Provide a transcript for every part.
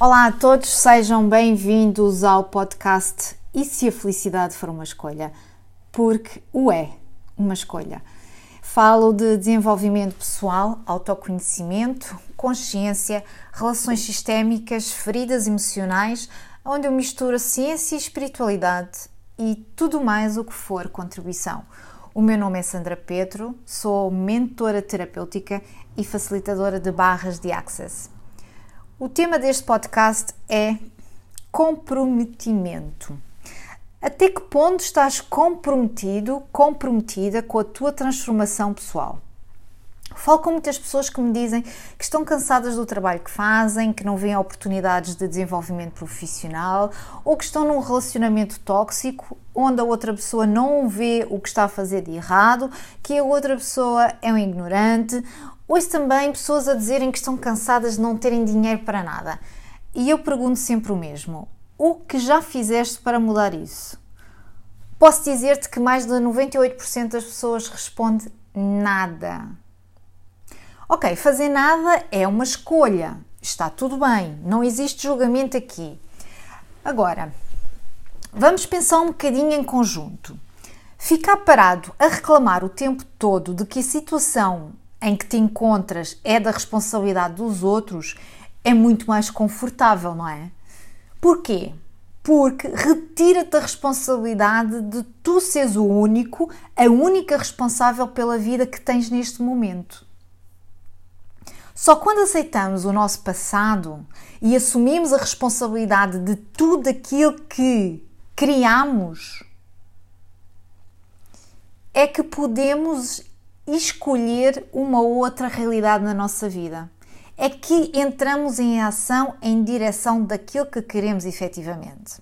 Olá a todos, sejam bem-vindos ao podcast E se a felicidade for uma escolha? Porque o é uma escolha. Falo de desenvolvimento pessoal, autoconhecimento, consciência, relações sistémicas, feridas emocionais, onde eu misturo ciência e espiritualidade e tudo mais o que for contribuição. O meu nome é Sandra Pedro, sou mentora terapêutica e facilitadora de barras de Access. O tema deste podcast é comprometimento. Até que ponto estás comprometido, comprometida com a tua transformação pessoal? Falo com muitas pessoas que me dizem que estão cansadas do trabalho que fazem, que não veem oportunidades de desenvolvimento profissional ou que estão num relacionamento tóxico onde a outra pessoa não vê o que está a fazer de errado, que a outra pessoa é um ignorante Ouço também pessoas a dizerem que estão cansadas de não terem dinheiro para nada. E eu pergunto sempre o mesmo: o que já fizeste para mudar isso? Posso dizer-te que mais de 98% das pessoas responde nada. Ok, fazer nada é uma escolha. Está tudo bem, não existe julgamento aqui. Agora, vamos pensar um bocadinho em conjunto. Ficar parado a reclamar o tempo todo de que a situação em que te encontras é da responsabilidade dos outros, é muito mais confortável, não é? Porquê? Porque retira-te a responsabilidade de tu seres o único, a única responsável pela vida que tens neste momento. Só quando aceitamos o nosso passado e assumimos a responsabilidade de tudo aquilo que criamos, é que podemos escolher uma outra realidade na nossa vida. É que entramos em ação em direção daquilo que queremos efetivamente.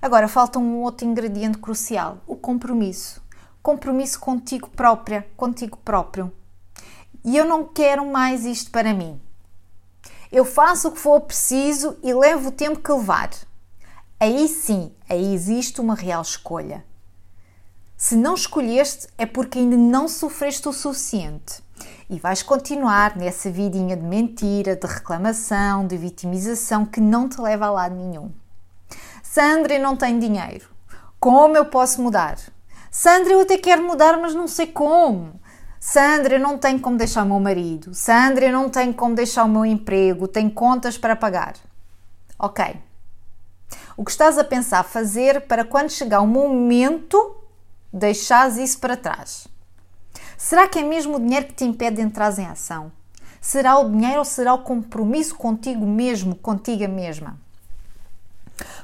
Agora falta um outro ingrediente crucial: o compromisso. Compromisso contigo própria, contigo próprio. E eu não quero mais isto para mim. Eu faço o que for preciso e levo o tempo que levar. Aí sim, aí existe uma real escolha. Se não escolheste, é porque ainda não sofreste o suficiente. E vais continuar nessa vidinha de mentira, de reclamação, de vitimização que não te leva a lado nenhum. Sandra, eu não tenho dinheiro. Como eu posso mudar? Sandra, eu até quero mudar, mas não sei como. Sandra, eu não tenho como deixar o meu marido. Sandra, eu não tenho como deixar o meu emprego. Tenho contas para pagar. Ok. O que estás a pensar fazer para quando chegar o momento deixares isso para trás? Será que é mesmo o dinheiro que te impede de entrar em ação? Será o dinheiro ou será o compromisso contigo mesmo, contigo mesma?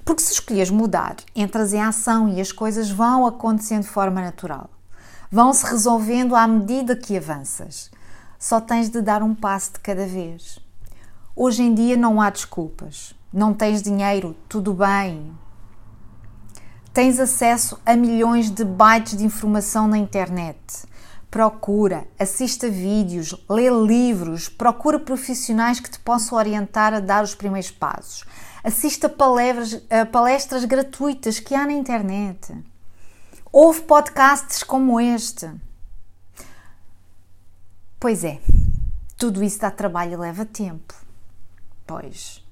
Porque se escolheres mudar, entras em ação e as coisas vão acontecendo de forma natural. Vão se resolvendo à medida que avanças. Só tens de dar um passo de cada vez. Hoje em dia não há desculpas. Não tens dinheiro, tudo bem, Tens acesso a milhões de bytes de informação na internet. Procura, assista vídeos, lê livros, procura profissionais que te possam orientar a dar os primeiros passos. Assista palestras, palestras gratuitas que há na internet. Ouve podcasts como este. Pois é, tudo isso dá trabalho e leva tempo. Pois.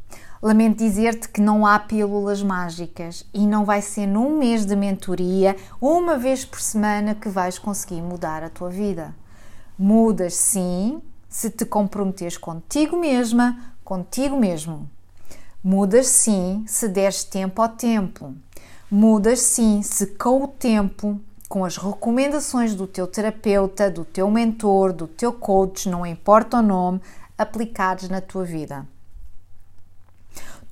Lamento dizer-te que não há pílulas mágicas e não vai ser num mês de mentoria, uma vez por semana, que vais conseguir mudar a tua vida. Mudas sim se te comprometeres contigo mesma, contigo mesmo. Mudas sim se deres tempo ao tempo. Mudas sim se com o tempo, com as recomendações do teu terapeuta, do teu mentor, do teu coach, não importa o nome, aplicares na tua vida.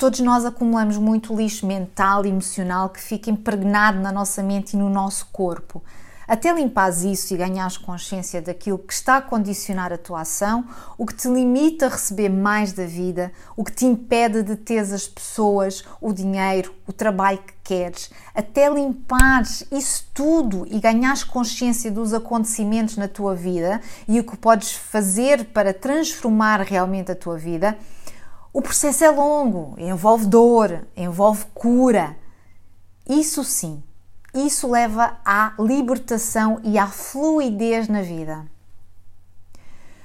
Todos nós acumulamos muito lixo mental e emocional que fica impregnado na nossa mente e no nosso corpo. Até limpares isso e ganhares consciência daquilo que está a condicionar a tua ação, o que te limita a receber mais da vida, o que te impede de ter as pessoas, o dinheiro, o trabalho que queres, até limpares isso tudo e ganhares consciência dos acontecimentos na tua vida e o que podes fazer para transformar realmente a tua vida, o processo é longo, envolve dor, envolve cura. Isso sim, isso leva à libertação e à fluidez na vida.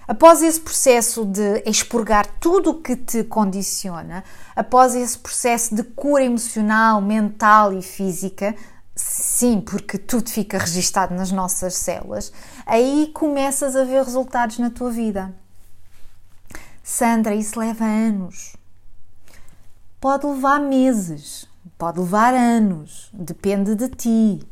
Após esse processo de expurgar tudo o que te condiciona, após esse processo de cura emocional, mental e física, sim, porque tudo fica registado nas nossas células, aí começas a ver resultados na tua vida. Sandra, isso leva anos. Pode levar meses, pode levar anos, depende de ti.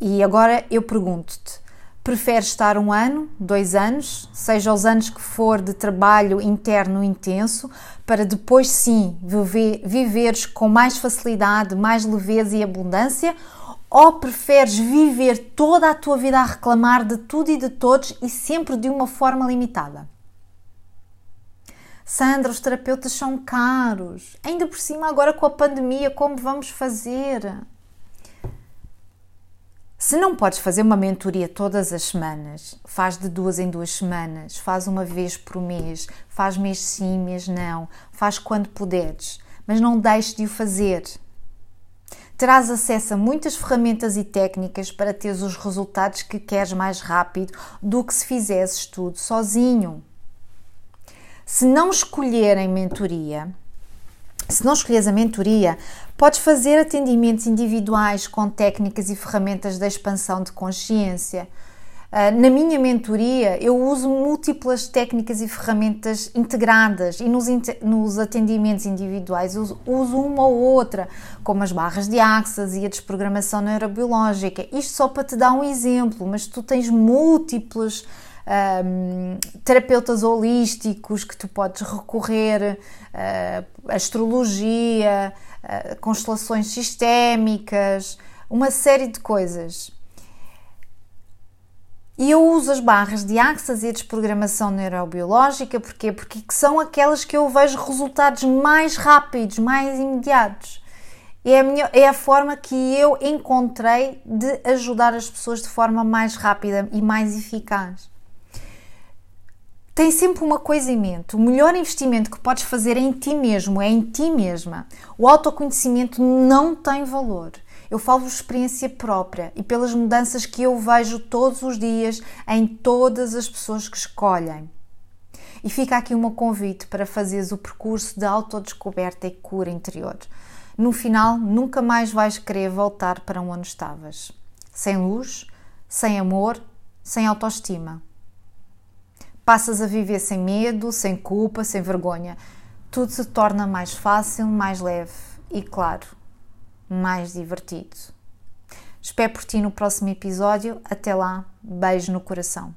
E agora eu pergunto-te: Preferes estar um ano, dois anos, seja os anos que for de trabalho interno intenso, para depois sim viver, viveres com mais facilidade, mais leveza e abundância? Ou preferes viver toda a tua vida a reclamar de tudo e de todos e sempre de uma forma limitada? Sandra, os terapeutas são caros. Ainda por cima, agora com a pandemia, como vamos fazer? Se não podes fazer uma mentoria todas as semanas, faz de duas em duas semanas, faz uma vez por mês, faz mês sim, mês não, faz quando puderes, mas não deixes de o fazer. Terás acesso a muitas ferramentas e técnicas para teres os resultados que queres mais rápido do que se fizesses tudo sozinho. Se não escolherem mentoria, se não escolheres a mentoria, podes fazer atendimentos individuais com técnicas e ferramentas de expansão de consciência. Ah, na minha mentoria, eu uso múltiplas técnicas e ferramentas integradas e nos, nos atendimentos individuais uso, uso, uma ou outra, como as barras de axas e a desprogramação neurobiológica. Isto só para te dar um exemplo, mas tu tens múltiplos um, terapeutas holísticos que tu podes recorrer, uh, astrologia, uh, constelações sistémicas, uma série de coisas. E eu uso as barras de Axas e a desprogramação neurobiológica, porquê? Porque são aquelas que eu vejo resultados mais rápidos, mais imediatos. É a, minha, é a forma que eu encontrei de ajudar as pessoas de forma mais rápida e mais eficaz tem sempre uma coisa em mente: o melhor investimento que podes fazer é em ti mesmo, é em ti mesma. O autoconhecimento não tem valor. Eu falo por experiência própria e pelas mudanças que eu vejo todos os dias em todas as pessoas que escolhem. E fica aqui um convite para fazeres o percurso de autodescoberta e cura interior. No final, nunca mais vais querer voltar para onde estavas. Sem luz, sem amor, sem autoestima Passas a viver sem medo, sem culpa, sem vergonha. Tudo se torna mais fácil, mais leve e, claro, mais divertido. Espero por ti no próximo episódio. Até lá, beijo no coração.